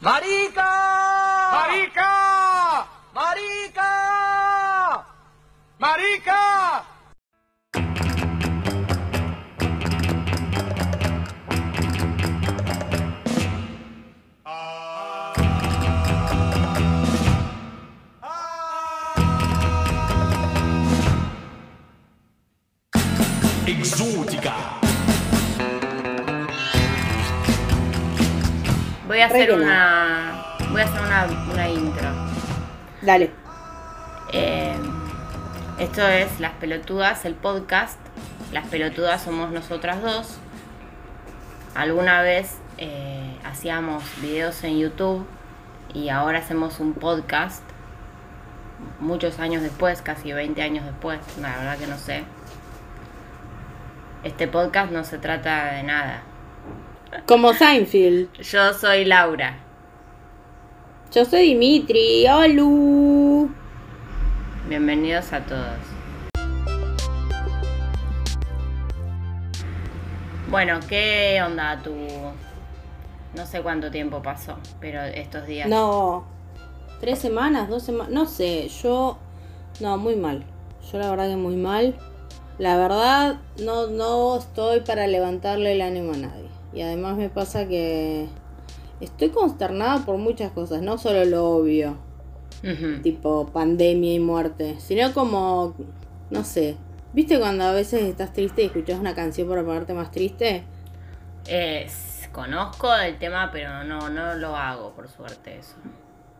¡Marica! ¡Marica! ¡Marica! ¡Marica! Exótica. Voy a hacer una. Voy a hacer una, una intro. Dale. Eh, esto es Las Pelotudas, el podcast. Las Pelotudas somos nosotras dos. Alguna vez eh, hacíamos videos en YouTube y ahora hacemos un podcast. Muchos años después, casi 20 años después, la verdad que no sé. Este podcast no se trata de nada. Como Seinfeld. Yo soy Laura. Yo soy Dimitri. Hola. Bienvenidos a todos. Bueno, ¿qué onda tu... No sé cuánto tiempo pasó, pero estos días... No. ¿Tres semanas? ¿Dos semanas? No sé. Yo. No, muy mal. Yo la verdad que muy mal. La verdad, no, no estoy para levantarle el ánimo a nadie. Y además me pasa que. Estoy consternada por muchas cosas, no solo lo obvio. Tipo pandemia y muerte, sino como, no sé, ¿viste cuando a veces estás triste y escuchas una canción para ponerte más triste? Eh, s- conozco el tema, pero no, no lo hago, por suerte, eso.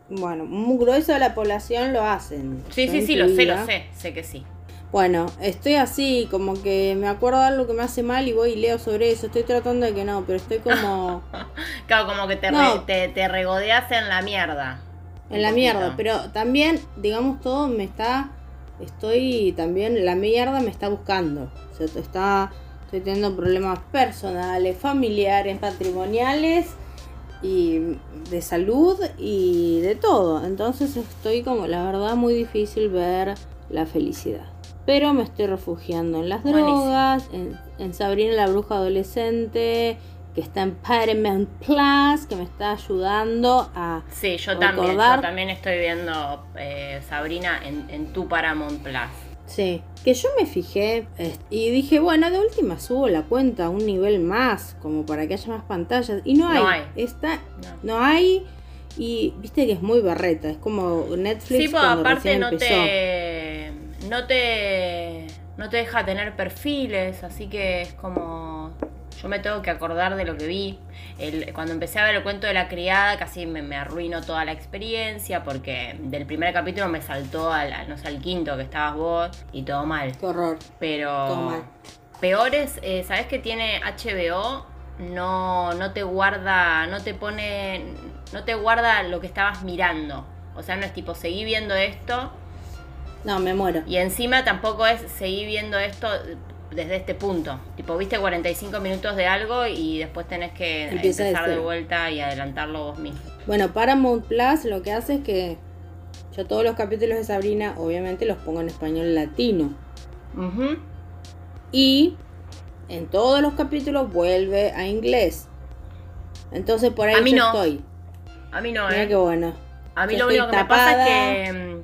Bueno, un grueso de la población lo hacen. Sí, sí, sí, lo sé, lo sé, sé que sí. Bueno, estoy así, como que me acuerdo de algo que me hace mal y voy y leo sobre eso. Estoy tratando de que no, pero estoy como Claro, como que te, No. re- te, te regodeas en la mierda. en la poquito. mierda. Pero también, digamos, todo me está. Estoy también. La mierda me está buscando. O sea, está. Estoy teniendo problemas personales, familiares, patrimoniales y de salud y de todo. Entonces estoy como, la verdad, muy difícil ver la felicidad. Pero me estoy refugiando en las drogas, en, en Sabrina la bruja adolescente, que está en Paramount Plus, que me está ayudando a Sí, yo también, yo también estoy viendo eh, Sabrina en, en tu Paramount Plus. Sí, que yo me fijé y dije, bueno, de última subo la cuenta a un nivel más, como para que haya más pantallas. Y no hay. No hay. Está, No. no hay. Y viste que es muy berreta, es como Netflix Sí, pues aparte no empezó. te, no te no te deja tener perfiles, así que es como yo me tengo que acordar de lo que vi. El- cuando empecé a ver el cuento de la criada, casi me, me arruinó toda la experiencia porque del primer capítulo me saltó al, al- no sé, al quinto que estabas vos y todo mal. Qué horror. Pero Todo mal. peores, eh, ¿sabes que tiene HBO? No, no te guarda, no te pone, no te guarda lo que estabas mirando. O sea, no es tipo, seguí viendo esto No, me muero. y encima tampoco es seguí viendo esto desde este punto. Tipo, viste 45 minutos de algo y después tenés que Empieza empezar de vuelta y adelantarlo vos mismo. Bueno, Paramount Plus lo que hace es que yo todos los capítulos de Sabrina, obviamente, los pongo en español latino. Y en todos los capítulos vuelve a inglés. Entonces por ahí A mí yo no. estoy. A mí no, Mira ¿eh? qué bueno. A mí Yo lo único que me pasa es que,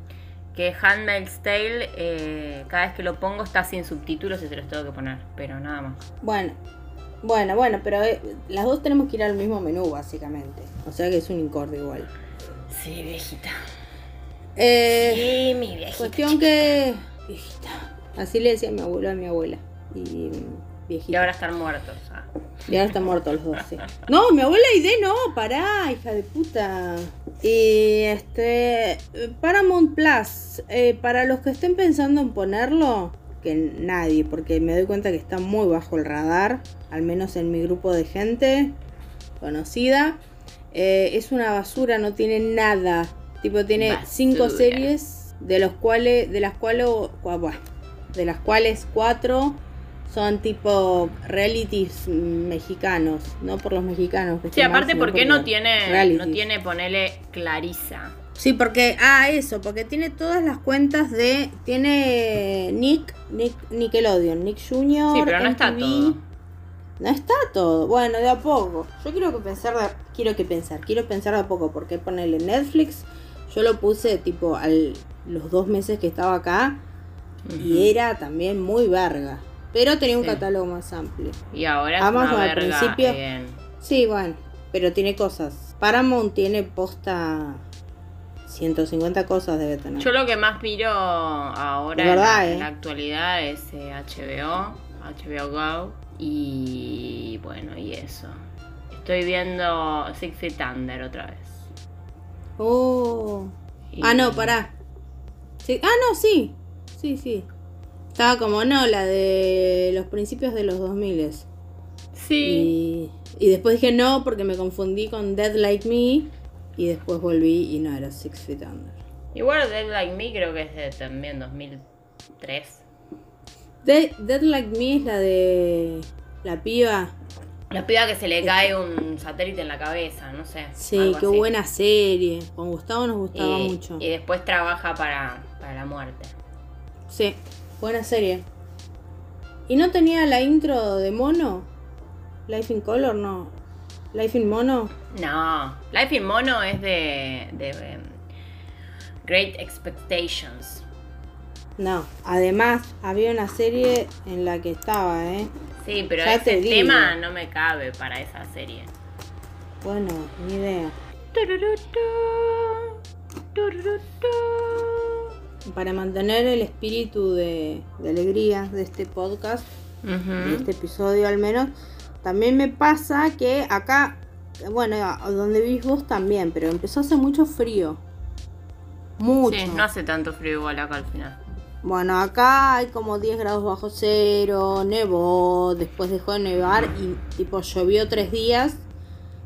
que Handmaid's Tale, eh, cada vez que lo pongo está sin subtítulos y se los tengo que poner, pero nada más. Bueno, bueno, bueno, pero eh, las dos tenemos que ir al mismo menú, básicamente. O sea que es un incorde igual. Sí, viejita. Eh, Sí, mi viejita. cuestión que. Viejita. Así le decía mi abuelo a mi abuela. Y Y ahora están muertos. ah. Y ahora están muertos los dos, sí. No, mi abuela Aide no, pará, hija de puta. Y este. Paramount Plus, eh, para los que estén pensando en ponerlo, que nadie, porque me doy cuenta que está muy bajo el radar, al menos en mi grupo de gente conocida. eh, es una basura, no tiene nada. Tipo, tiene Basura. cinco series, de los cuales, de las cuales, cua- buah, de las cuales cuatro son tipo realities mexicanos, no por los mexicanos. que Sí, aparte, sino ¿por qué no porque tiene, no tiene ponele Clarisa? Sí, porque, ah, eso, porque tiene todas las cuentas de, tiene Nick, Nick Nickelodeon, Nick Jr. Sí, pero no está todo. No está todo. Bueno, de a poco. Yo quiero que pensar, de- quiero que pensar, quiero pensar de a poco, porque ponerle Netflix, yo lo puse tipo al los dos meses que estaba acá y era también muy verga. Pero tenía un Sí. catálogo más amplio. Y ahora es Amazon una al principio- en- Sí, bueno, pero tiene cosas. Paramount tiene posta 150 cosas debe tener. Yo lo que más miro ahora en, la, ¿eh? en la actualidad es eh, HBO, HBO Go y bueno, y eso. Estoy viendo Six Feet Under otra vez. Oh. Y- Ah, no, pará. Sí. Ah, no, sí. Sí, sí. Estaba como, no, la de los principios de los 2000 Sí. y, y después dije no porque me confundí con Dead Like Me y después volví y no, era Six Feet Under. Igual Dead Like Me creo que es de también 2003. De- Dead Like Me es la de la piba. La piba que se le cae un satélite en la cabeza, no sé. Sí, qué así. buena serie. Con Gustavo nos gustaba y, mucho. y después trabaja para, para la muerte. Sí, buena serie. ¿Y no tenía la intro de mono? Life in Color, no. Life in Mono. No, Life in Mono es de, de em, Great Expectations. No, además había una serie en la que estaba, ¿eh? Sí, pero Ya te ese digo. tema no me cabe para esa serie. Bueno, ni idea. Para mantener el espíritu de, de alegría de este podcast, de este episodio al menos, también me pasa que acá, bueno, donde vivís vos también, pero empezó a hacer mucho frío. Mucho. Sí, no hace tanto frío igual acá al final. Bueno, acá hay como 10 grados bajo cero, nevó, después dejó de nevar y tipo llovió tres días,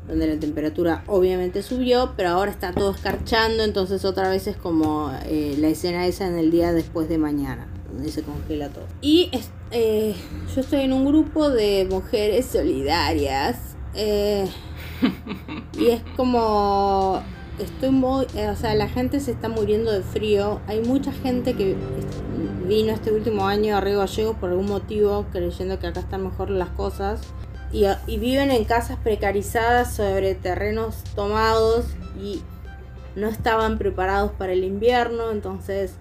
donde la temperatura obviamente subió, pero ahora está todo escarchando, entonces otra vez es como eh, la escena esa en el día después de mañana, donde se congela todo. Y eh, yo estoy en un grupo de mujeres solidarias. eh, y es como estoy muy, o sea, la gente se está muriendo de frío. Hay mucha gente que vino este último año a Río Gallegos por algún motivo, creyendo que acá están mejor las cosas. Y, y viven en casas precarizadas sobre terrenos tomados y no estaban preparados para el invierno, entonces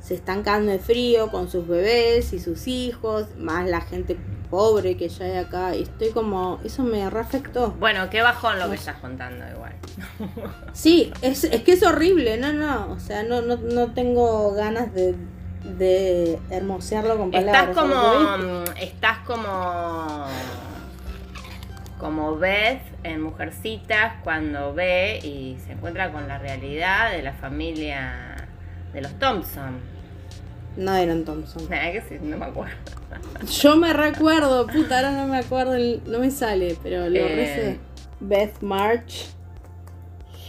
se están cagando de frío con sus bebés y sus hijos, más la gente pobre que ya hay acá. Y estoy como, eso me reafectó. Bueno, qué bajón lo que estás contando igual. Sí, es, es que es horrible, no, no, o sea, no, no, no tengo ganas de, de hermosearlo con palabras. Estás como. mm, Estás como. Como Beth en Mujercitas cuando ve y se encuentra con la realidad de la familia de los Thompson. No eran Thompson. Que sí, no me acuerdo. Yo me recuerdo, puta, ahora no me acuerdo, no me sale, pero lo Eh. Beth March,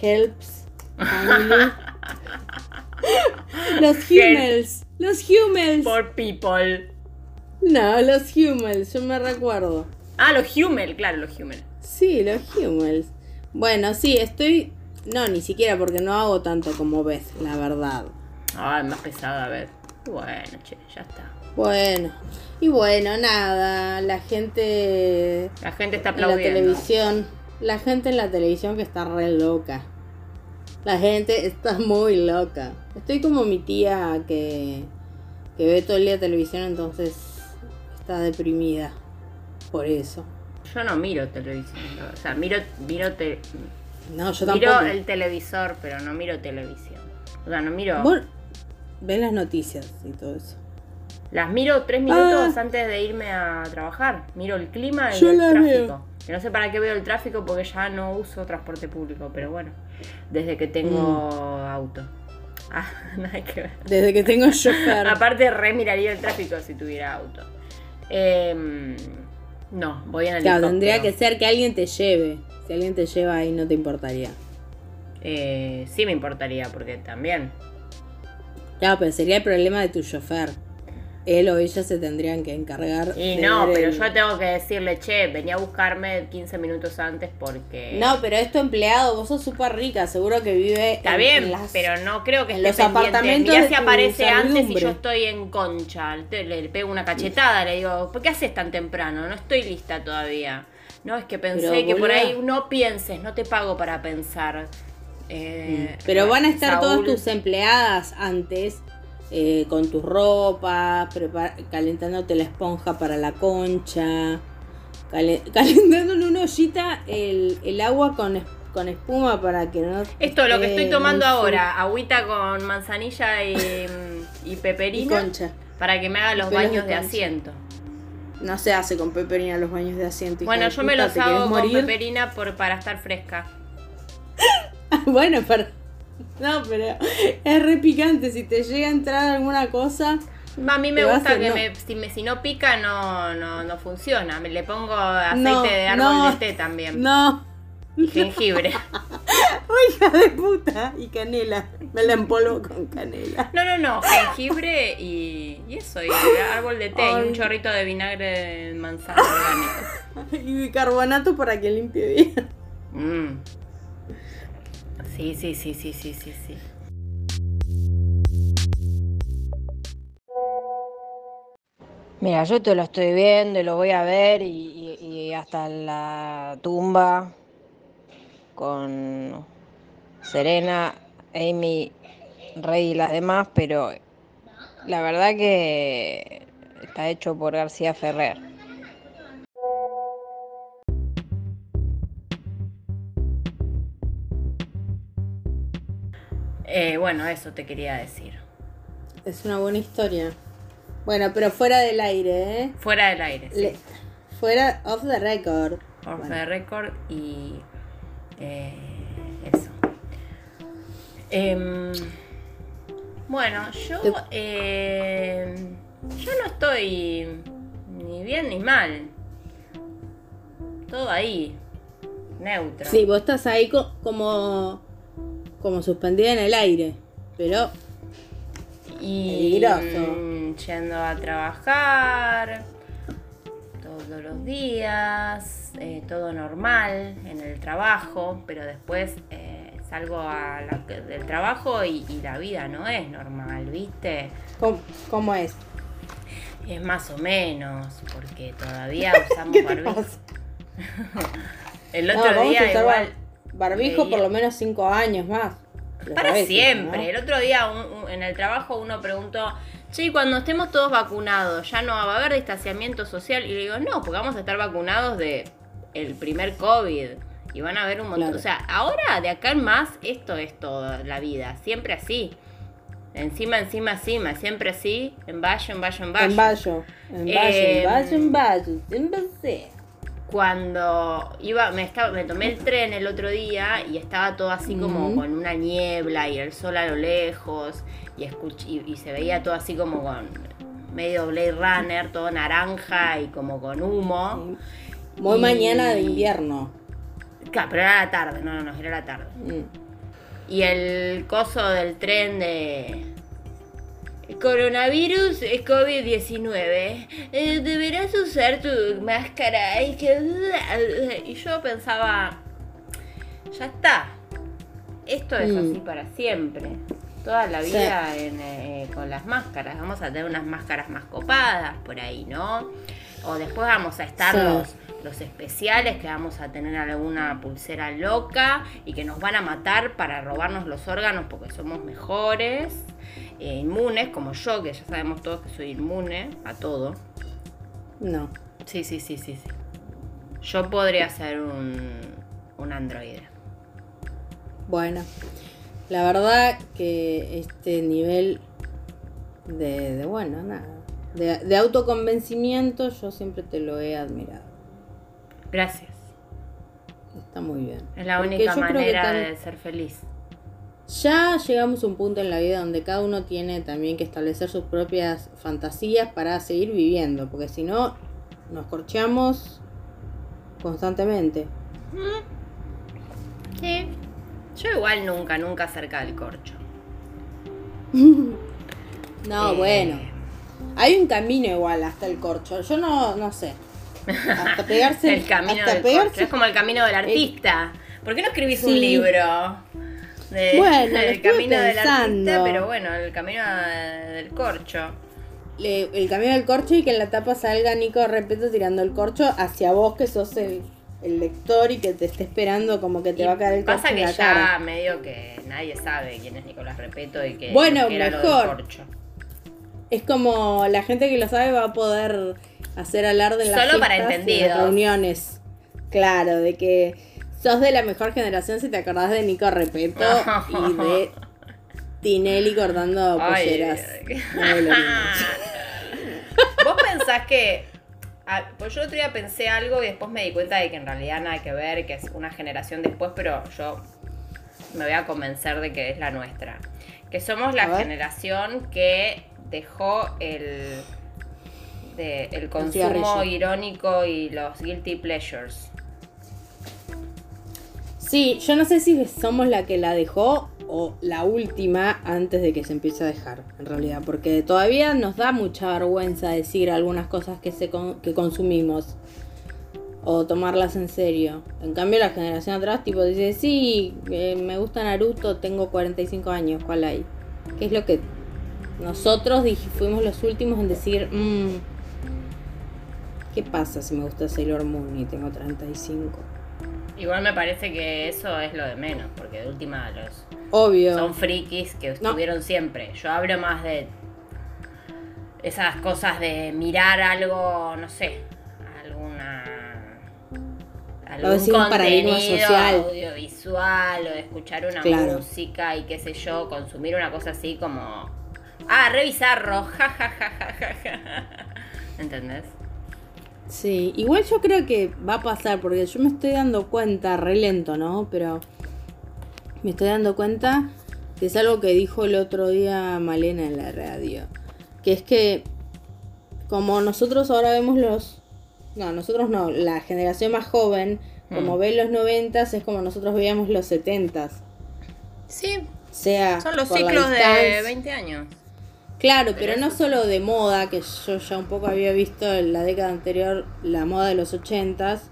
Helps, Family. los Hummels, los Hummels. For people. No, los Hummels, yo me recuerdo. Ah, los Hummel, claro, los Hummel. Sí, los Hummels. Bueno, sí, estoy. No, ni siquiera porque no hago tanto como Beth, la verdad. Ay, más pesada, a ver. Bueno, che, ya está. Bueno, y bueno, nada, la gente La gente está en la aplaudiendo. televisión, la gente en la televisión que está re loca. La gente está muy loca. Estoy como mi tía que, que ve todo el día televisión, entonces está deprimida por eso. Yo no miro televisión. O sea, miro, miro, te- No, yo miro tampoco. el televisor, pero no miro televisión. O sea, no miro. Vos ves las noticias y todo eso. Las miro tres minutos Ah. antes de irme a trabajar. Miro el clima y Yo el tráfico. veo. Que no sé para qué veo el tráfico porque ya no uso transporte público, pero bueno, desde que tengo Mm. auto. Ah, nada que ver. Desde que tengo chofer. Aparte, re miraría el tráfico si tuviera auto. Em, no, voy en Claro, helicóptero. tendría que ser que alguien te lleve. Si alguien te lleva ahí no te importaría. Eh, sí me importaría, porque también. Claro, pero sería el problema de tu chofer. Él o ella se tendrían que encargar. Y de no, pero el- yo tengo que decirle, che, venía a buscarme 15 minutos antes porque... No, pero es tu empleado, vos sos súper rica, seguro que vive. Está en- bien, en las- pero no creo que esté los pendiente. apartamentos si tu aparece antes y yo estoy en concha. Le, le pego una cachetada, le digo, ¿por qué haces tan temprano? No estoy lista todavía. No, es que pensé Pero, que por ahí no pienses, no te pago para pensar. Eh, Pero van a estar todas tus empleadas antes, eh, con tus ropas, prepar- calentándote la esponja para la concha, cale- calentando en una ollita el, el agua con, con espuma para que no. Esto es lo que estoy tomando ahora, agüita con manzanilla y, y Y peperina concha. para que me haga los Pelos baños de asiento. No se hace con peperina los baños de asiento. Bueno, yo me los ¿te querés hago con morir? peperina por, para estar fresca. bueno, para. No, pero es re picante. Si te llega a entrar alguna cosa. A mí me a gusta que no. me, si, me- si no pica no, no, no funciona. Me le pongo aceite No, de árbol no, de té también. No. Y jengibre. Hija de puta. Y canela. Me la empolvo con canela. No, no, no. Jengibre y, y eso. Y árbol de té. Y un chorrito de vinagre de manzana orgánico. Y bicarbonato para que limpie bien. Mm. Sí, sí, sí, sí, sí, sí, sí. Mira, yo te lo estoy viendo y lo voy a ver y, hasta la tumba con Serena, Amy, Rey y las demás, pero la verdad que está hecho por García Ferrer. Eh, bueno, eso te quería decir. Es una buena historia. Bueno, pero fuera del aire, ¿eh? Fuera del aire, sí. Le- fuera off the record. Off Bueno. the record y eh, eso. Em, bueno, yo em, yo no estoy ni bien ni mal. Todo ahí, neutro. Sí, vos estás ahí co- como, como suspendida en el aire. Pero y Peligroso. mm, yendo a trabajar todos los días, eh, todo normal en el trabajo, pero después eh, salgo a la- del trabajo y, y la vida no es normal, ¿viste? ¿cómo, cómo es? Es más o menos, porque todavía usamos ¿Qué te barbijo. El otro día igual... bar- barbijo por lo menos cinco años más. Para siempre. ¿no? El otro día un- un- en el trabajo uno preguntó, che, cuando estemos todos vacunados, ¿ya no va a haber distanciamiento social? Y le digo, no, porque vamos a estar vacunados de el primer COVID. Y van a haber un montón. Claro. O sea, ahora de acá en más, esto es toda la vida. Siempre así. Encima, encima, encima. Siempre así. En vallo, en vallo, en vallo. En Bayo. En Eh, en Bayo, en Bayo. Siempre sé. Cuando iba, me, estaba, me tomé el tren el otro día y estaba todo así como con una niebla y el sol a lo lejos y, escuch- y, y se veía todo así como con medio Blade Runner, todo naranja y como con humo. Muy Y- mañana de invierno. Claro, pero era la tarde, no, no, no, era la tarde. Mm. Y el coso del tren de... Coronavirus es COVID-19. Eh, deberás usar tu máscara. Y, que... y yo pensaba, ya está. Esto es Mm. así para siempre. Toda la Sí. vida en, eh, con las máscaras. Vamos a tener unas máscaras más copadas por ahí, ¿no? O después vamos a estar Sí. Los, especiales, que vamos a tener alguna pulsera loca y que nos van a matar para robarnos los órganos porque somos mejores, eh, inmunes, como yo, que ya sabemos todos que soy inmune a todo. No. Sí, sí, sí, sí, sí. Yo podría ser un, un androide. Bueno. La verdad que este nivel de, de bueno, nada. De, de autoconvencimiento yo siempre te lo he admirado. Gracias. Está muy bien. Es la Porque única manera de ser feliz. Ya llegamos a un punto en la vida donde cada uno tiene también que establecer sus propias fantasías para seguir viviendo, porque si no nos corcheamos constantemente. Sí. Yo igual nunca, nunca cerca del corcho. No, Eh, bueno. Hay un camino igual hasta el corcho. Yo no, no sé. Hasta pegarse el camino hasta del pegarse- corcho. Es como el camino del artista. ¿Por qué no escribís un libro? De- Bueno, el camino del artista, pero bueno, el camino eh, del corcho. le- el camino del corcho y que en la tapa salga Nico Repeto tirando el corcho hacia vos que sos el, el lector y que te esté esperando como que te Y va a caer el corcho pasa en que la ya cara. medio que nadie sabe quién es Nicolás Repeto y que Bueno, era lo del mejor. corcho. Es como la gente que lo sabe va a poder hacer alarde en las Solo para fiestas y en las entendidos. reuniones. Claro, de que sos de la mejor generación si te acordás de Nico Repeto y de Tinelli cortando Ay, polleras. No. Vos pensás que. ah, pues yo otro día pensé algo y después me di cuenta de que en realidad nada que ver, que es una generación después, pero yo me voy a convencer de que es la nuestra. Que somos la generación que dejó el, de- el consumo irónico y los guilty pleasures. Sí, yo no sé si somos la que la dejó o la última antes de que se empiece a dejar, en realidad, porque todavía nos da mucha vergüenza decir algunas cosas que, se con- que consumimos o tomarlas en serio. En cambio, la generación atrás, tipo, dice, sí, eh, me gusta Naruto, tengo 45 años, ¿cuál hay? ¿Qué es lo que nosotros fuimos los últimos en decir, "Mm, ¿qué pasa si me gusta Sailor Moon y tengo 35? Igual me parece que eso es lo de menos, porque de última los Obvio. son frikis que estuvieron siempre. Yo hablo más de esas cosas de mirar algo, no sé, alguna algún paradigma contenido social. audiovisual o de escuchar una Claro. música y qué sé yo, consumir una cosa así como ah, revisarlo, ja ja ja ja ja, ja. ¿Entendés? Sí, igual yo creo que va a pasar, porque yo me estoy dando cuenta, re lento, ¿no? Pero me estoy dando cuenta que es algo que dijo el otro día Malena en la radio. Que es que como nosotros ahora vemos los... No, nosotros no, la generación más joven, como Mm. ve los noventas, es como nosotros veíamos los setentas. Sí, Sea son los ciclos de distancia- 20 años. Claro, pero no solo de moda, que yo ya un poco había visto en la década anterior la moda de los ochentas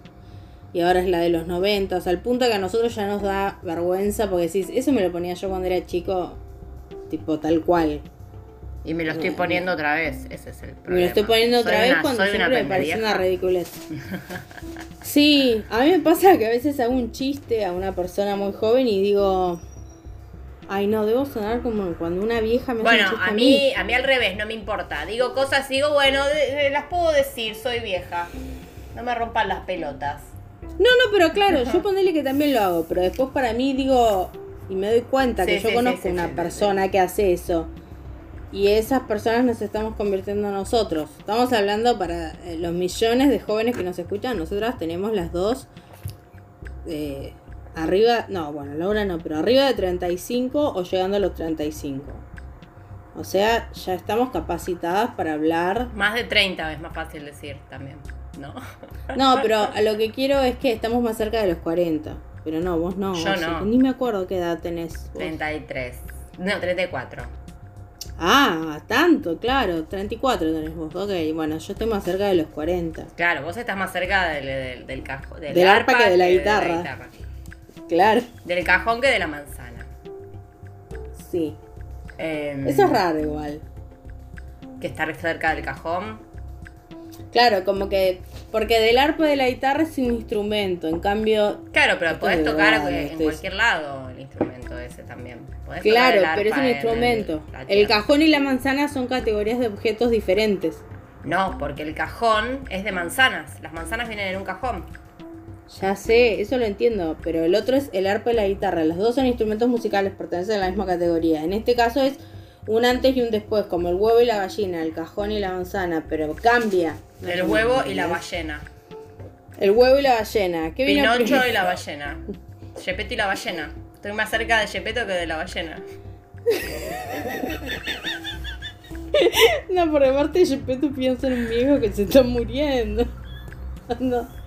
y ahora es la de los noventas, al punto que a nosotros ya nos da vergüenza porque decís, eso me lo ponía yo cuando era chico, tipo tal cual. Y me lo estoy poniendo otra vez, ese es el problema. Me lo estoy poniendo otra vez una- cuando siempre me parece pendevieja. una ridiculez. Sí, a mí me pasa que a veces hago un chiste a una persona muy joven y digo, ay no, debo sonar como cuando una vieja me Bueno, a mí, a mí al revés, no me importa. Digo cosas y digo, bueno, de- de- las puedo decir, soy vieja. No me rompan las pelotas. No, no, pero claro, yo ponele que también lo hago, pero después para mí digo, y me doy cuenta Sí, que yo conozco sí, una persona que hace eso. Y esas personas nos estamos convirtiendo nosotros. Estamos hablando para eh, los millones de jóvenes que nos escuchan. Nosotras tenemos las dos eh, arriba, no, bueno, Laura no, pero arriba de 35 o llegando a los 35. O sea, ya estamos capacitadas para hablar Más de 30 es más fácil decir también, ¿no? No, pero a lo que quiero es que estamos más cerca de los 40. Pero no, vos no. Yo no. Ni me acuerdo qué edad tenés. vos. 33. No, 34. Ah, tanto, claro. 34 tenés vos. Ok, bueno, yo estoy más cerca de los 40. Claro, vos estás más cerca del, del, del cajón. Del arpa que de la guitarra. Claro, Del cajón que de la manzana. sí. Em, Eso es raro igual. Que estar cerca del cajón. Claro, como que. Porque del arpa de la guitarra es un instrumento. En cambio. Claro, pero Esto podés es tocar verdad, en cualquier lado el instrumento ese también. Podés tocar Claro, pero es un en instrumento. El cajón y la manzana son categorías de objetos diferentes. No, porque el cajón es de manzanas. Las manzanas vienen en un cajón. Ya sé, eso lo entiendo, pero el otro es el arpa y la guitarra. Los dos son instrumentos musicales, pertenecen a la misma categoría. En este caso es un antes y un después, como el huevo y la gallina, el cajón y la manzana, pero cambia. El huevo y la ballena. El huevo y la ballena. ¿Qué vino Pinocho primero? y la ballena. Gepetto y la ballena. Estoy más cerca de Gepetto que de la ballena. No, por aparte tú pienso en un viejo que se está muriendo. No.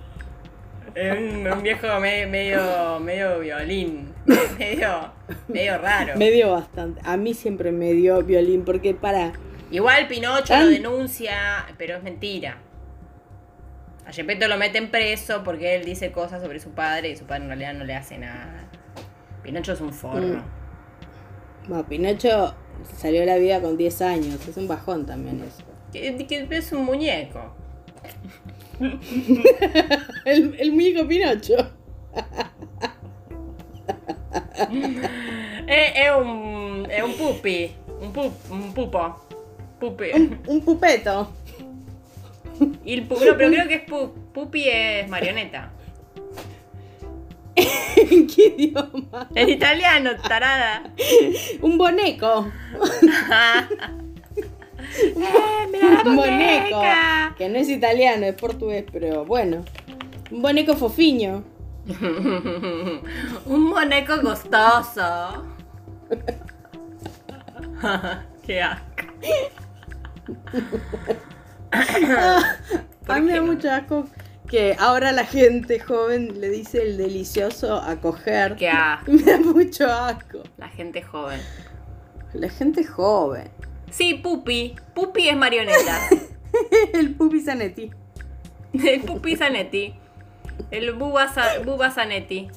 Es un, un viejo me- medio, medio violín. Medio, medio raro. Me dio bastante. A mí siempre me dio violín, porque para. Igual Pinocho Tan- lo denuncia, pero es mentira. A Gepetto lo meten preso porque él dice cosas sobre su padre y su padre en realidad no le hace nada. Pinocho es un forro. Mm. Bueno, Pinocho salió a la vida con 10 años. Es un bajón también eso. Que, que es un muñeco. El, el muñeco Pinocho. Es, es un, es un pupi. Un, pup, un pupo. Pupi. Un, un pupeto. Y el pu- no, pero creo que es pu- pupi es marioneta. ¿En qué idioma? En italiano, tarada. Un boneco. ¡Eh, mira la Un boneco. Que no es italiano, es portugués, pero bueno. Un boneco fofiño. Un boneco costoso. Qué asco. A mí me da no? mucho asco que ahora la gente joven le dice el delicioso a coger. Qué asco. Me da mucho asco. La gente joven. La gente joven. Sí, pupi. Pupi es marioneta. El pupi Zanetti. El pupi Zanetti. El Buba, Sa- Buba Zanetti.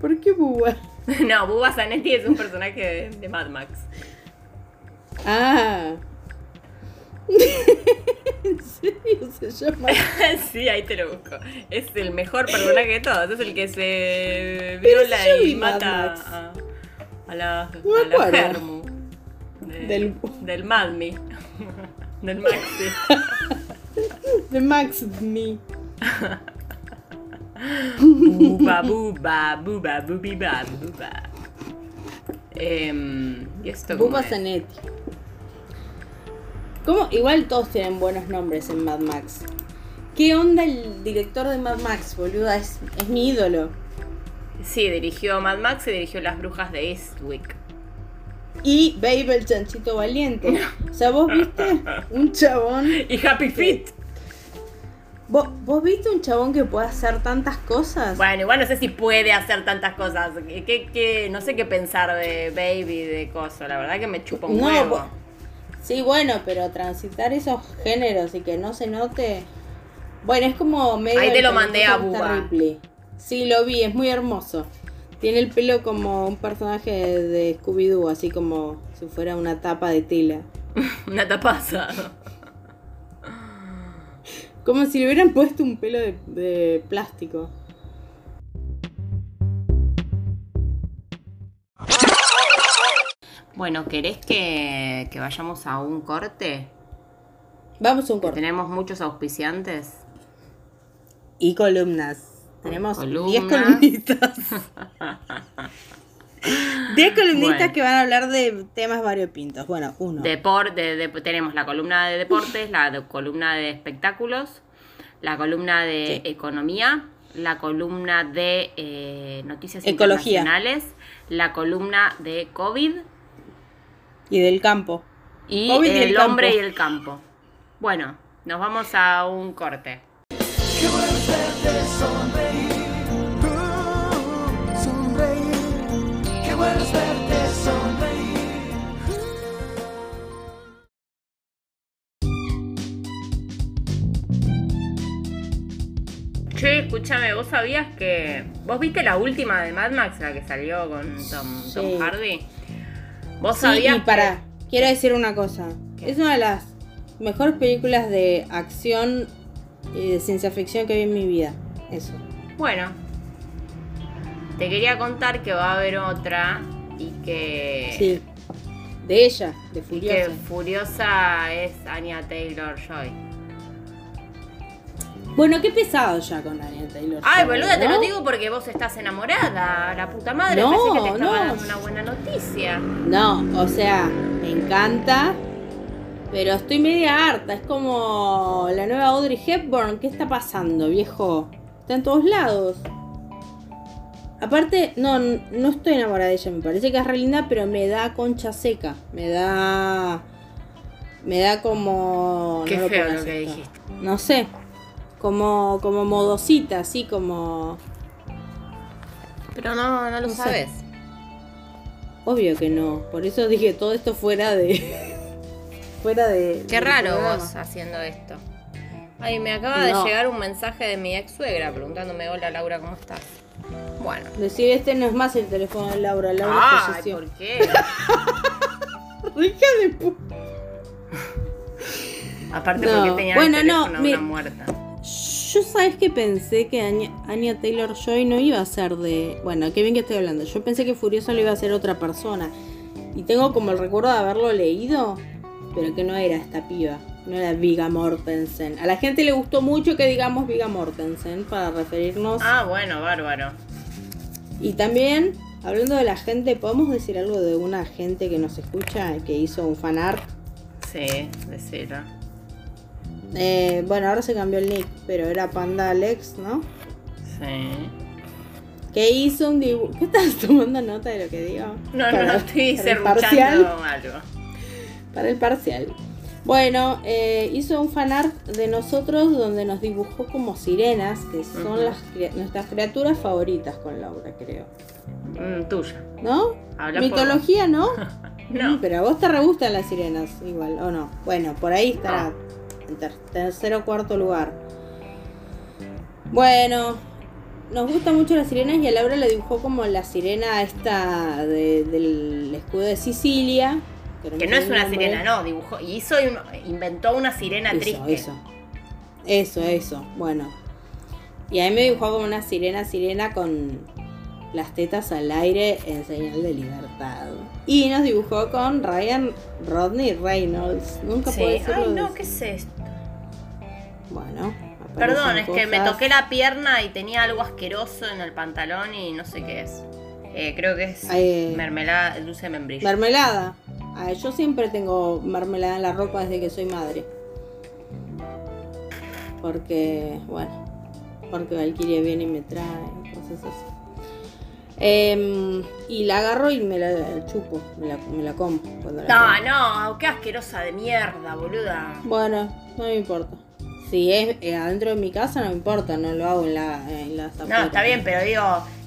¿Por qué búa? No, Buba Zanetti es un personaje de, de Mad Max. Ah. ¿En serio se llama? sí, ahí te lo busco. Es el mejor personaje de todos. Es el que se Pero viola yo y mata a, a la, a la. De- Del- del Madmi. del Maxi. De Max Me. Buba, buba, buba, bubiba, buba. Em, ¿Y esto es? Zanetti. ¿Cómo? Igual todos tienen buenos nombres en Mad Max. ¿Qué onda el director de Mad Max, boluda? Es, es mi ídolo. Sí, dirigió Mad Max y dirigió Las Brujas de Eastwick. Y Babe el chanchito valiente. O sea, vos viste un chabón. Y Happy Feet. ¿Vos, vos viste un chabón que puede hacer tantas cosas? Bueno, igual no sé si puede hacer tantas cosas. ¿Qué, qué- no sé qué pensar de Baby, de Coso. La verdad que me chupa un No, huevo. Sí, bueno, pero transitar esos géneros y que no se note. Bueno, es como medio. Ahí te lo mandé a Bubba. Sí, lo vi, es muy hermoso. Tiene el pelo como un personaje de Scooby-Doo, así como si fuera una tapa de tela. Una tapaza. Como si le hubieran puesto un pelo de, de plástico. Bueno, ¿querés que, que vayamos a un corte? Vamos a un Que corte. tenemos muchos auspiciantes. Y columnas. Tenemos Columnas. 10 columnistas. 10 columnistas Bueno. que van a hablar de temas variopintos. Bueno, uno. Depor- de- de- tenemos la columna de deportes, la de- columna de espectáculos, la columna de Sí. economía, la columna de eh, noticias Ecología. internacionales, la columna de COVID Y del campo. y COVID y el, el hombre campo. y el campo. Bueno, nos vamos a un corte. Che, escúchame, ¿vos sabías que... ¿Vos viste la última de Mad Max, la que salió con Tom, Sí. Tom Hardy? ¿Vos Sí, sabías y para, que- quiero decir una cosa. ¿Qué? Es una de las mejores películas de acción y de ciencia ficción que vi en mi vida. Eso. Bueno, te quería contar que va a haber otra y que, Sí. De ella, de y que Furiosa. Furiosa es Anya Taylor Joy. Bueno, qué pesado ya con Anya Taylor. Ay, boluda, te ¿no? lo digo porque vos estás enamorada. La puta madre, No, pensé que te estaba no. dando una buena noticia. No, o sea, me encanta. Pero estoy media harta. Es como la nueva Audrey Hepburn. ¿Qué está pasando, viejo? Está en todos lados. Aparte, no, no estoy enamorada de ella. Me parece que es re linda, pero me da concha seca. Me da. Me da como. Qué no feo lo que dijiste. No sé. Como, como modosita, así como. Pero no, no lo No sé. sabes. Obvio que no. Por eso dije todo esto fuera de, fuera de. Qué raro programa. vos haciendo esto. Ay, me acaba No. de llegar un mensaje de mi ex suegra preguntándome, hola Laura, ¿cómo estás? Bueno. Decir, este no es más el teléfono de Laura. Laura falleció. ¿por qué? Hija de puta. Aparte No. porque tenía Bueno, el no, teléfono de mi- una muerta. Yo sabes que pensé que Anya, Anya Taylor Joy no iba a ser de. Bueno, qué bien que estoy hablando. Yo pensé que Furiosa lo iba a ser otra persona. Y tengo como el recuerdo de haberlo leído, pero que no era esta piba. No era Viga Mortensen. A la gente le gustó mucho que digamos Viga Mortensen para referirnos. Ah, bueno, bárbaro. Y también, hablando de la gente, ¿podemos decir algo de una gente que nos escucha que hizo un fanart? Sí, decilo. Eh, bueno, ahora se cambió el nick, pero era Panda Alex, ¿no? Sí. que hizo un dibujo. ¿Qué estás tomando nota de lo que digo? No, Para- no, estoy serruchando algo. Para el parcial. Bueno, eh, hizo un fanart de nosotros donde nos dibujó como sirenas, que son las nuestras criaturas favoritas con Laura, creo. Mm, tuya. ¿no? Habla por Mitología, ¿no? No. Pero a vos te re gustan las sirenas, igual, ¿o no? Bueno, por ahí estará en ter- tercer o cuarto lugar. Bueno, nos gustan mucho las sirenas y a Laura le dibujó como la sirena esta de- del escudo de Sicilia. Que no es el una nombre. sirena, no, dibujó. Y hizo, inventó una sirena Eso, triste. eso. Eso, eso. Bueno. Y a mí me dibujó como una sirena, sirena con las tetas al aire en señal de libertad. Y nos dibujó con Ryan Rodney Reynolds. Nunca Sí. puedo decirlo. Ay, no, ¿qué es esto? Bueno. Perdón, es que me toqué la pierna y tenía algo asqueroso en el pantalón y no sé qué es. Eh, creo que es Ay, mermelada, dulce de membrillo. Mermelada. Ah, yo siempre tengo mermelada en la ropa desde que soy madre. Porque, bueno, porque Valkyria viene y me trae, cosas así. Em, y la agarro y me la chupo, me la, me la como. Cuando la como. no, no, qué asquerosa de mierda, boluda. Bueno, no me importa. Si es eh, adentro de mi casa, no me importa, no lo hago en la, en No, está bien, pero digo,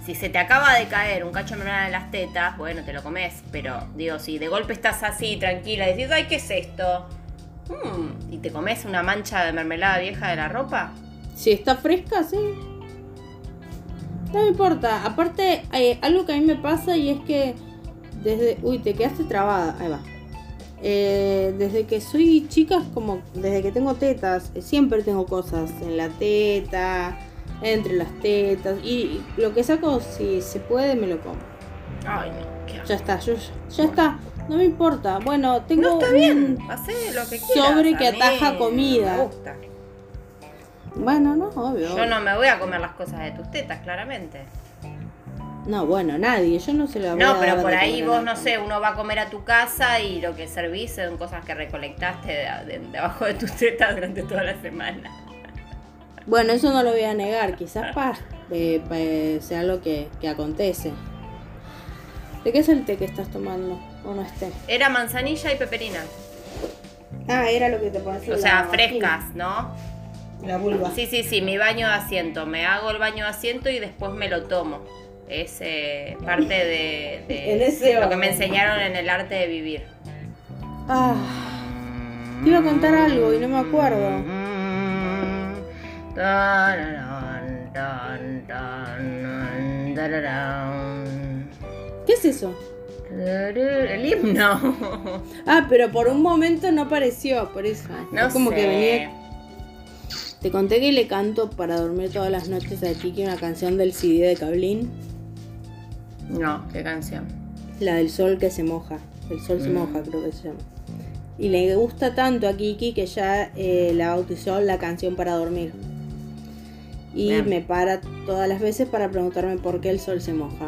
si se te acaba de caer un cacho de mermelada en las tetas, bueno, te lo comes. Pero digo, si de golpe estás así, tranquila, y decís, ay, ¿qué es esto? Mm, y te comes una mancha de mermelada vieja de la ropa. Si está fresca, sí. No me importa. Aparte, hay algo que a mí me pasa y es que desde... Uy, te quedaste trabada. Ahí va. Eh, desde que soy chica, es como desde que tengo tetas, eh, siempre tengo cosas en la teta, entre las tetas. Y lo que saco, si se puede, me lo como. Ay, no. Ya está, yo, ya está. No me importa. Bueno, tengo No está bien, hacé lo que quieras. sobre que ataja no comida. me gusta. Bueno, no, obvio. Yo no me voy a comer las cosas de tus tetas, claramente. No, bueno, nadie. Yo no se la voy No, a pero dar por de ahí vos, no sé, uno va a comer a tu casa y lo que servís son cosas que recolectaste de, de- debajo de tus tetas durante toda la semana. Bueno, eso no lo voy a negar. Quizás pa, eh, pa- sea algo que, que acontece. ¿De qué es el té que estás tomando? ¿O no es té? Era manzanilla y peperina. Ah, era lo que te pones O sea, vagina, frescas, ¿no? La vulva. Sí, sí, sí, mi baño de asiento. Me hago el baño de asiento y después me lo tomo. Es eh, parte de, lo que me enseñaron en el arte de vivir. Ah, te iba a contar algo y no me acuerdo. ¿Qué es eso? El himno. Ah, pero por un momento no apareció, por eso. No Es como sé. que venía. Te conté que le canto para dormir todas las noches a Kiki una canción del CD de Cablín. No, qué canción. La del sol que se moja. El sol se Mm. moja, creo que se llama. Y le gusta tanto a Kiki que ya eh, la bautizó la canción para dormir. Y Bien. me para todas las veces para preguntarme por qué el sol se moja.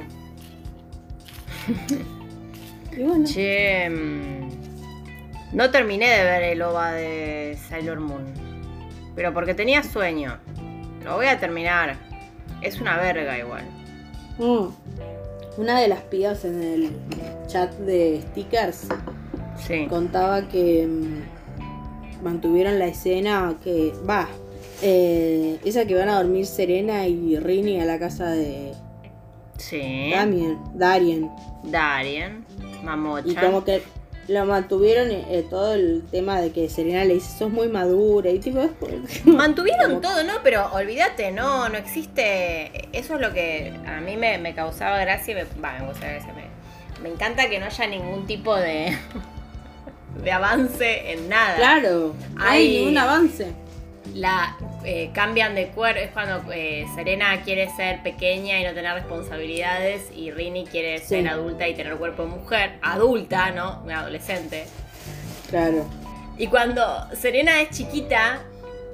y bueno, Che, mm, no terminé de ver el OVA de Sailor Moon. Pero porque tenía sueño. Lo voy a terminar. Es una verga igual. mm, una de las pibas en el chat de stickers Sí. contaba que mm, mantuvieron la escena que va. eh, esa que van a dormir Serena y Rini a la casa de Sí. Damien, Darien. Darien. Y Mamocha. como que lo mantuvieron eh, todo el tema de que Serena le dice, sos muy madura y tipo... Mantuvieron todo, ¿no? Pero olvídate, no, no existe. Eso es lo que a mí me, me causaba gracia y me, me causaba gracia, me- me encanta que no haya ningún tipo de, de avance en nada. Claro, Hay- hay ningún avance. La eh, cambian de cuerpo, es cuando eh, Serena quiere ser pequeña y no tener responsabilidades y Rini quiere Sí. ser adulta y tener cuerpo de mujer, adulta, ¿no? Una adolescente. Claro. Y cuando Serena es chiquita,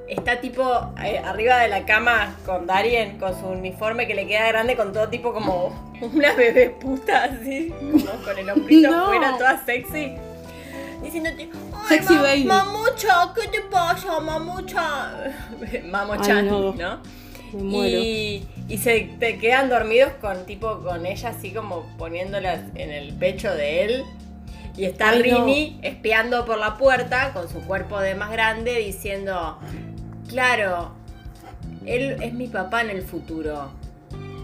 está tipo eh, arriba de la cama con Darien, con su uniforme que le queda grande, con todo tipo como una bebé puta, así, con el hombrito No. afuera, toda sexy. Diciéndote, Sexy ma- baby". mamucha, ¿qué te pasa, mamucha? Mamochan, no. ¿no? Me muero. Y, y se te quedan dormidos con tipo con ella así como poniéndolas en el pecho de él. Y está Ay, no. Rini espiando por la puerta con su cuerpo de más grande diciendo, claro, él es mi papá en el futuro.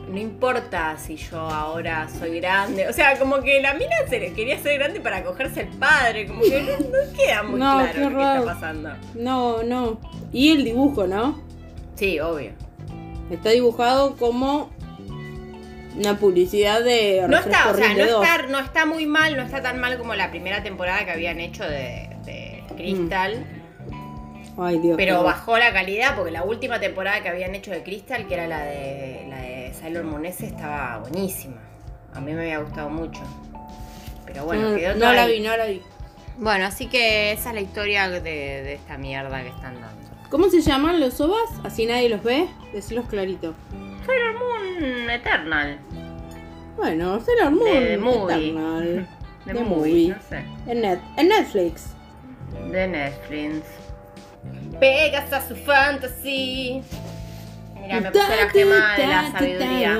No importa si yo ahora soy grande. O sea, como que la mina se le quería ser grande para cogerse el padre. Como que no, no queda muy No, claro qué lo que está pasando. No, no. Y el dibujo, ¿no? Sí, obvio. Está dibujado como una publicidad de No está, o sea, no Rinde 2. está, no está muy mal, no está tan mal como la primera temporada que habían hecho de, de Crystal, Ay, Dios. pero bajó la calidad porque la última temporada que habían hecho de Crystal, que era la de Sailor Moon S, estaba buenísima. A mí me había gustado mucho. Pero bueno, no, quedó no todo la vi, no la vi. Bueno, así que esa es la historia de, de esta mierda que están dando. ¿Cómo se llaman los ovas? Así nadie los ve. Decilos clarito. Sailor Moon Eternal. Bueno, Sailor Moon. De movie. Eternal. De, De movie, movie. no sé. En, net, en Netflix. De Netflix. Pegas a su fantasy. Mira, me puse la gema de la sabiduría.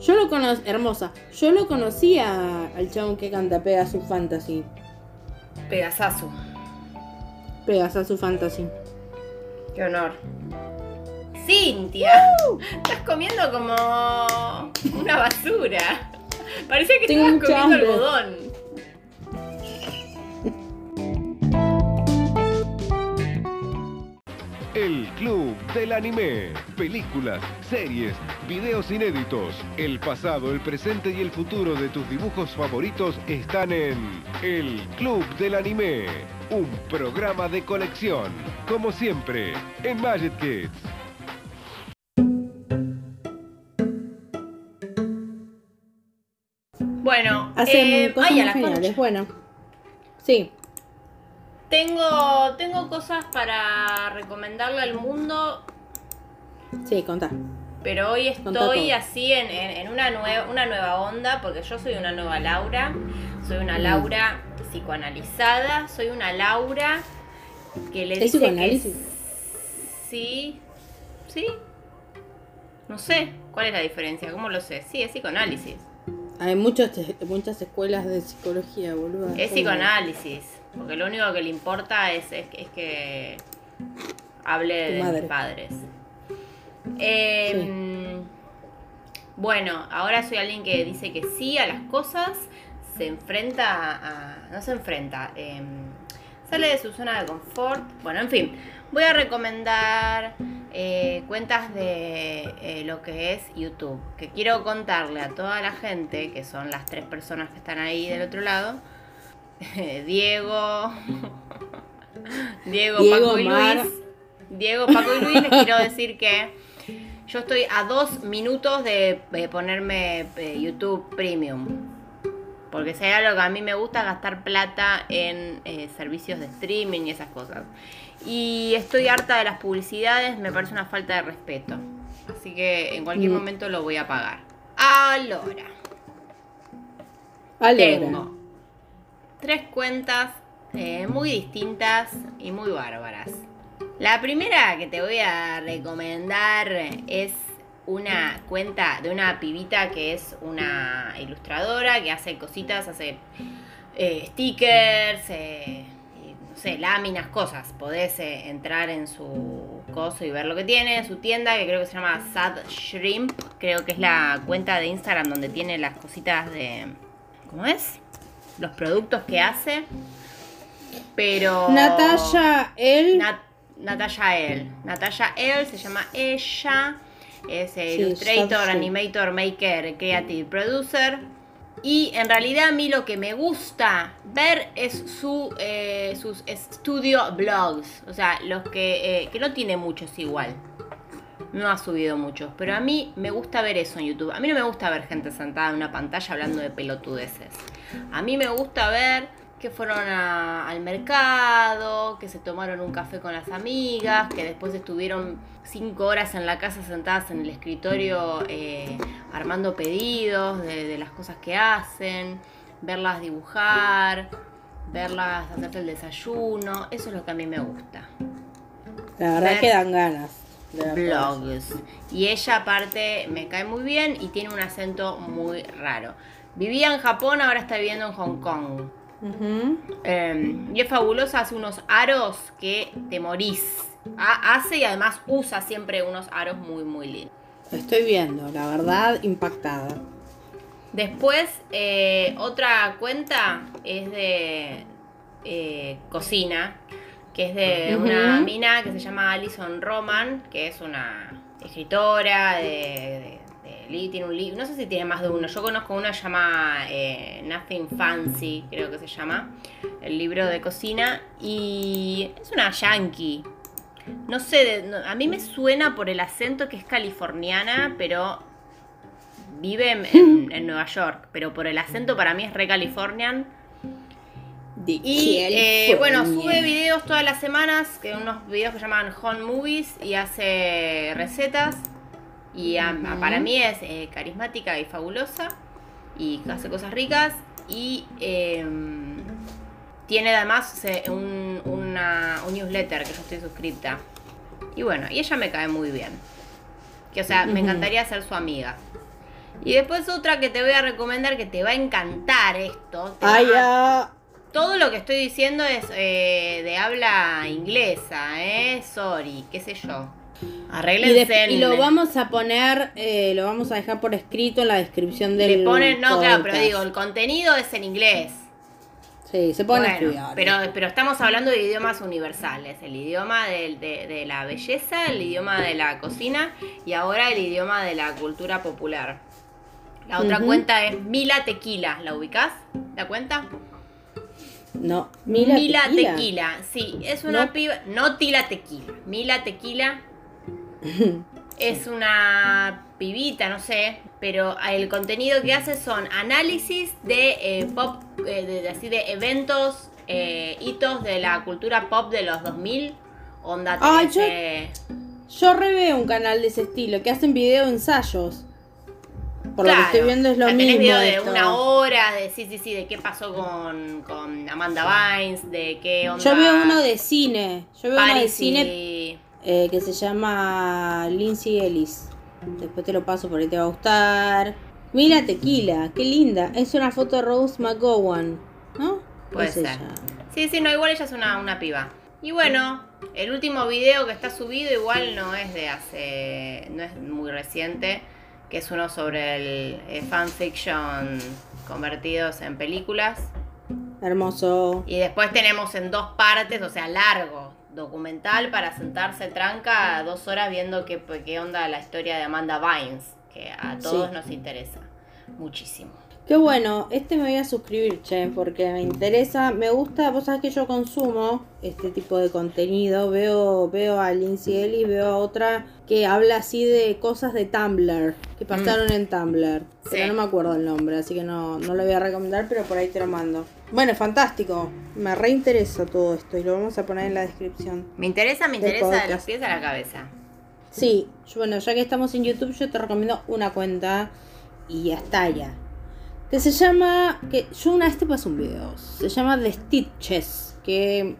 Yo lo conocí, hermosa. Yo lo conocía al chabón que canta Pegasus Fantasy. Pegasasu. Pegasus Fantasy. Qué honor. Cintia. Estás comiendo como una basura. Parecía que Tengo estabas comiendo hambre. algodón. El Club del Anime. Películas, series, videos inéditos. El pasado, el presente y el futuro de tus dibujos favoritos están en El Club del Anime. Un programa de colección. Como siempre, en Magic Kids. Bueno, Hacen eh, cosas ay, a muy la geniales. concha. Bueno. Sí. Tengo, tengo cosas para recomendarle al mundo, Sí, contá. pero hoy estoy así en, en- en una, nueva, una nueva onda, porque yo soy una nueva Laura. Soy una Mm. Laura psicoanalizada, soy una Laura que le ¿Es dice psicoanálisis? que sí, sí, no sé cuál es la diferencia, ¿cómo lo sé? Sí, es psicoanálisis. Hay muchos, muchas escuelas de psicología, boludo. Es psicoanálisis, porque lo único que le importa es, es, es que hable Tu de madre. mis padres. Eh, Bueno, ahora soy alguien que dice que sí a las cosas, se enfrenta a... no se enfrenta, eh, sale de su zona de confort. Bueno, en fin, voy a recomendar eh, cuentas de eh, lo que es YouTube, que quiero contarle a toda la gente, que son las tres personas que están ahí del otro lado, Diego, Diego, Diego, Paco y. Luis. Diego, Paco y Luis, les quiero decir que yo estoy a dos minutos de, ponerme eh, YouTube Premium. Porque si hay algo que a mí me gusta gastar plata en eh, servicios de streaming y esas cosas. Y estoy harta de las publicidades, me parece una falta de respeto. Así que en cualquier Mm. momento lo voy a pagar. Ahora, Alora. tengo tres cuentas eh, muy distintas y muy bárbaras. La primera que te voy a recomendar es una cuenta de una pibita que es una ilustradora que hace cositas, hace eh, stickers, eh, no sé, láminas, cosas. Podés eh, entrar en su coso y ver lo que tiene, en su tienda que creo que se llama Sad Shrimp. Creo que es la cuenta de Instagram donde tiene las cositas de... ¿Cómo es? Los productos que hace. Pero. Natalia, él. Nat- Natalia El. Natalia El se llama ella. Es Sí, Illustrator. Animator, Maker, Creative Producer. Y en realidad a mí lo que me gusta ver es su, eh, sus estudio blogs. O sea, los que, eh, que no tiene muchos igual. No ha subido muchos. Pero a mí me gusta ver eso en YouTube. A mí no me gusta ver gente sentada en una pantalla hablando de pelotudeces. A mí me gusta ver que fueron a- al mercado, que se tomaron un café con las amigas, que después estuvieron cinco horas en la casa sentadas en el escritorio eh, armando pedidos de, de las cosas que hacen, verlas dibujar, verlas hacerte el desayuno. Eso es lo que a mí me gusta. La verdad ver que dan ganas. de blogs. Y ella aparte me cae muy bien y tiene un acento muy raro. Vivía en Japón, ahora está viviendo en Hong Kong. eso. Ujú. Eh, y es fabulosa, hace unos aros que te morís. Ha- hace y además usa siempre unos aros muy, muy lindos. Estoy viendo, la verdad, impactada. Después, eh, otra cuenta es de eh, cocina, que es de una mina que se llama Alison Roman, que es una escritora de, de- li- tiene un libro, no sé si tiene más de uno, yo conozco uno que se llama eh, Nothing Fancy, creo que se llama, el libro de cocina, y es una yankee. No sé, de- no- a mí me suena por el acento que es californiana, pero vive en, en- en Nueva York, pero por el acento para mí es re californian. De Y eh, bueno, sube videos todas las semanas, que unos videos que llaman Home Movies y hace recetas. Y a- para mí es eh, carismática y fabulosa y hace cosas ricas. Y eh, tiene además un, una- un newsletter que yo estoy suscripta. Y bueno, y ella me cae muy bien. Que o sea, me encantaría ser su amiga. Y después otra que te voy a recomendar que te va a encantar esto. Ay, va a- ya. todo lo que estoy diciendo es eh, de habla inglesa, ¿eh? Sorry, qué sé yo. Y, Arréglense. de- y lo vamos a poner, eh, lo vamos a dejar por escrito en la descripción del Le ponen, no, claro, pero digo, el contenido es en inglés. Sí, se pueden Bueno, estudiar. pero, pero estamos hablando de idiomas universales, el idioma de, de la belleza, el idioma de la cocina y ahora el idioma de la cultura popular. La otra cuenta es Mila Tequila, ¿la ubicás? ¿La cuenta? No, Mila, tequila. sí, es una No. piba, no Tila Tequila, Mila Tequila es una pibita, no sé, pero el contenido que hace son análisis de eh, pop, eh, de, así de eventos, eh, hitos de la cultura pop de los 2000, onda yo- Yo reveo un canal de ese estilo, que hacen video ensayos. Por lo que estoy viendo es lo mismo. video de esto. una hora, de sí, sí, sí, de qué pasó con, con Amanda Bynes, de qué onda. Yo veo uno de cine. Yo veo uno de Paris cine y- eh, que se llama Lindsay Ellis. Después te lo paso, por ahí te va a gustar. Mira Tequila, qué linda. Es una foto de Rose McGowan, ¿no? Puede ser. ella. Sí, sí, no, igual ella es una, una piba. Y bueno, el último video que está subido igual no es de hace. no es muy reciente, que es uno sobre el eh, fanfiction convertidos en películas. Hermoso. Y después tenemos en dos partes, o sea, largo, documental para sentarse tranca dos horas viendo qué, qué onda la historia de Amanda Bynes, que a todos Sí. nos interesa muchísimo. Qué bueno, este me voy a suscribir, che, porque me interesa, me gusta, vos sabés que yo consumo este tipo de contenido, veo, veo a Lindsay Ellis, veo a otra que habla así de cosas de Tumblr, que pasaron en Tumblr, pero Sí. no me acuerdo el nombre, así que no, no lo voy a recomendar, pero por ahí te lo mando. Bueno, fantástico, me reinteresa todo esto y lo vamos a poner en la descripción. Me interesa, me interesa de los pies a la cabeza. Sí, yo- bueno, ya que estamos en YouTube, yo te recomiendo una cuenta y ya está ya. Que se llama, que yo una vez te pasé un video, se llama The Stitches, que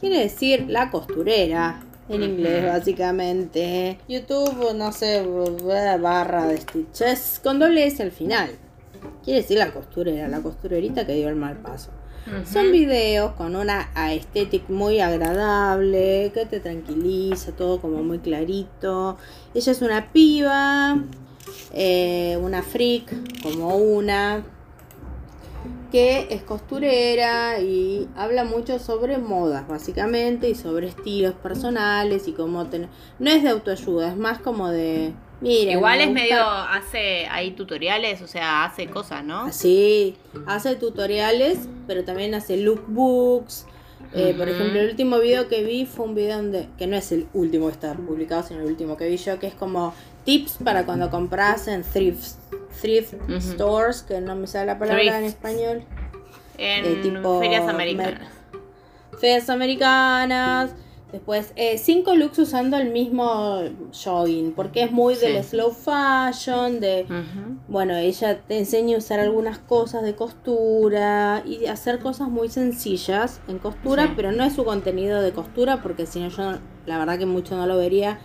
quiere decir la costurera en inglés básicamente. YouTube, no sé, barra de Stitches, con doble S al final. Quiere decir la costurera, la costurerita que dio el mal paso. Son videos con una estética muy agradable, que te tranquiliza, todo como muy clarito. Ella es una piba, eh, una freak, como una. que es costurera y habla mucho sobre modas, básicamente, y sobre estilos personales y cómo tener... No es de autoayuda, es más como de... Miren, Igual es gusta- medio, hace ahí tutoriales, o sea, hace cosas, ¿no? Así, hace tutoriales, pero también hace lookbooks. Eh, Por ejemplo, el último video que vi fue un video donde, que no es el último que está publicado, sino el último que vi yo, que es como tips para cuando compras en thrift, thrift stores, que no me sale la palabra en español. En Eh, tipo ferias americanas. Ferias americanas. Después, eh, cinco looks usando el mismo jogging, porque es muy del Sí. slow fashion, de bueno, ella te enseña a usar algunas cosas de costura y hacer cosas muy sencillas en costura, Sí. pero no es su contenido de costura porque si no yo la verdad que mucho no lo vería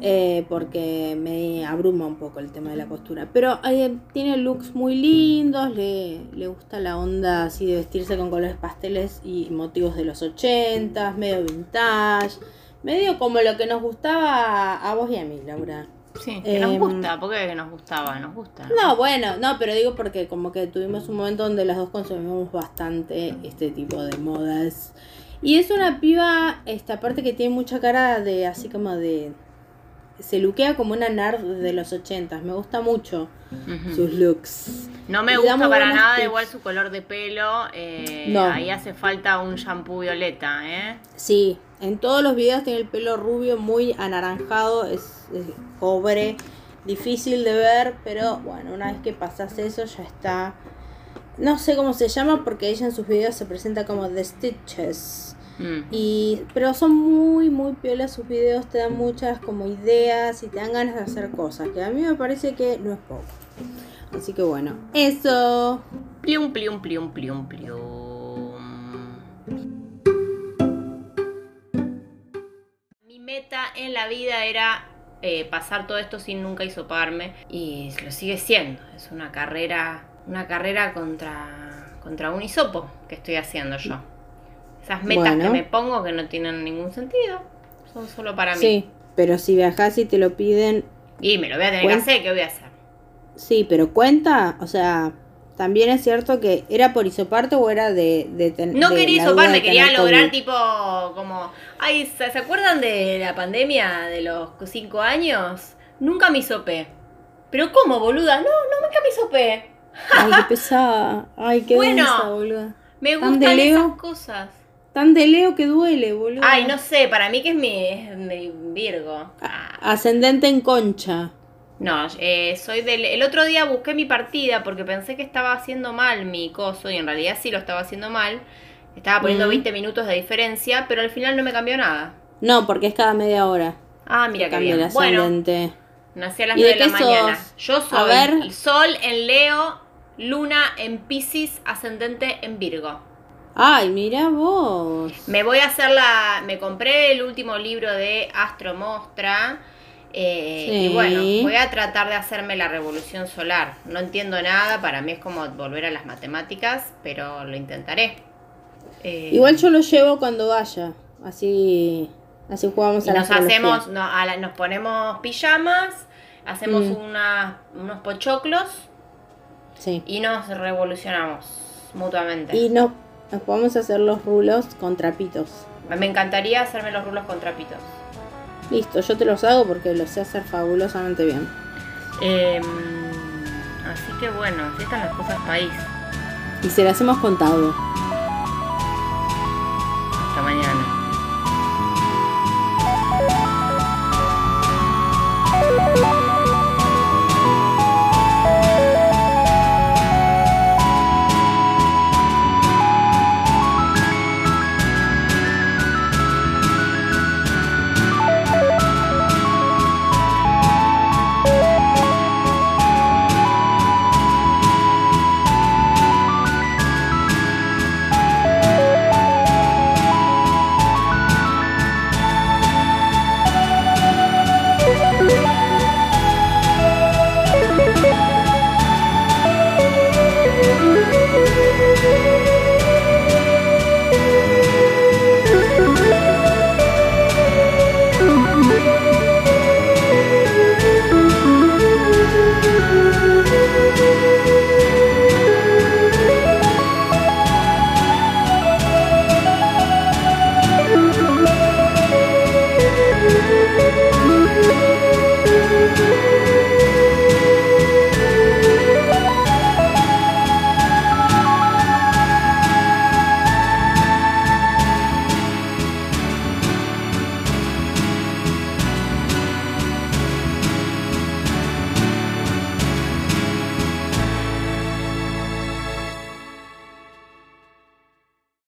eh, porque me abruma un poco el tema de la costura. Pero eh, tiene looks muy lindos, le, le gusta la onda así de vestirse con colores pasteles y motivos de los 80, medio vintage, medio como lo que nos gustaba a vos y a mí, Laura. Sí, que nos Em, gusta, porque nos gustaba, nos gusta. No, bueno, no, pero digo porque como que tuvimos un momento donde las dos consumimos bastante este tipo de modas. Y es una piba, esta parte que tiene mucha cara de así como de... Se luquea como una nerd de los ochentas, me gusta mucho sus looks. No me gusta para nada tips. igual su color de pelo. eh, No. Ahí hace falta un shampoo violeta, ¿eh? Sí, en todos los videos tiene el pelo rubio muy anaranjado, es, es cobre, difícil de ver, pero bueno, una vez que pasas eso ya está. No sé cómo se llama porque ella en sus videos se presenta como The Stitches. Mm. Y, pero son muy, muy piolas sus videos, te dan muchas como ideas y te dan ganas de hacer cosas, que a mí me parece que no es poco. Así que bueno, eso. Plium, plium, plium, plium, plium. Mi meta en la vida era eh, pasar todo esto sin nunca hisoparme y lo sigue siendo. Es una carrera, una carrera contra, contra un hisopo que estoy haciendo yo. Esas metas Bueno. que me pongo que no tienen ningún sentido, son solo para mí. Sí, pero si viajas y te lo piden, Y me lo voy a tener que hacer, ¿qué voy a hacer? sí, pero cuenta, o sea, también es cierto que era por hisoparte o era de, de ten- No de quería de quería lograr COVID. tipo como... Ay, ¿se se acuerdan de la pandemia de los cinco años? Nunca me hisopé. ¿Pero cómo, boluda? No, no, nunca me hisopé. Ay, qué pesada. Ay, qué Bueno. densa, boluda. Me ¿Tan gustan esas cosas. Tan de Leo que duele, boludo. Ay, no sé, para mí que es mi, es mi Virgo. Ah. Ascendente en concha. No, eh, soy del... El otro día busqué mi partida porque pensé que estaba haciendo mal mi coso y en realidad sí lo estaba haciendo mal. Estaba poniendo Mm. 20 minutos de diferencia, pero al final no me cambió nada. No, porque es cada media hora. Ah, mira que bien. Bueno, nací a las ¿Y 9 de de la mañana. sos? Yo A soy ver. el Sol en Leo, Luna en Pisces, ascendente en Virgo. Ay, mira vos. Me voy a hacer la... Me compré el último libro de Astro Mostra. eh, Sí. Y bueno, voy a tratar de hacerme la revolución solar. No entiendo nada, para mí es como volver a las matemáticas, pero lo intentaré. Eh, Igual yo lo llevo cuando vaya. Así, así jugamos a la nos astrología. hacemos, no, a la- nos ponemos pijamas, hacemos Mm. una- unos pochoclos Sí. y nos revolucionamos mutuamente. Y no, nos podemos hacer los rulos con trapitos. Me encantaría hacerme los rulos con trapitos. Listo, yo te los hago porque los sé hacer fabulosamente bien. Eh, así que bueno, así están las cosas país. Y se las hemos contado. Hasta mañana.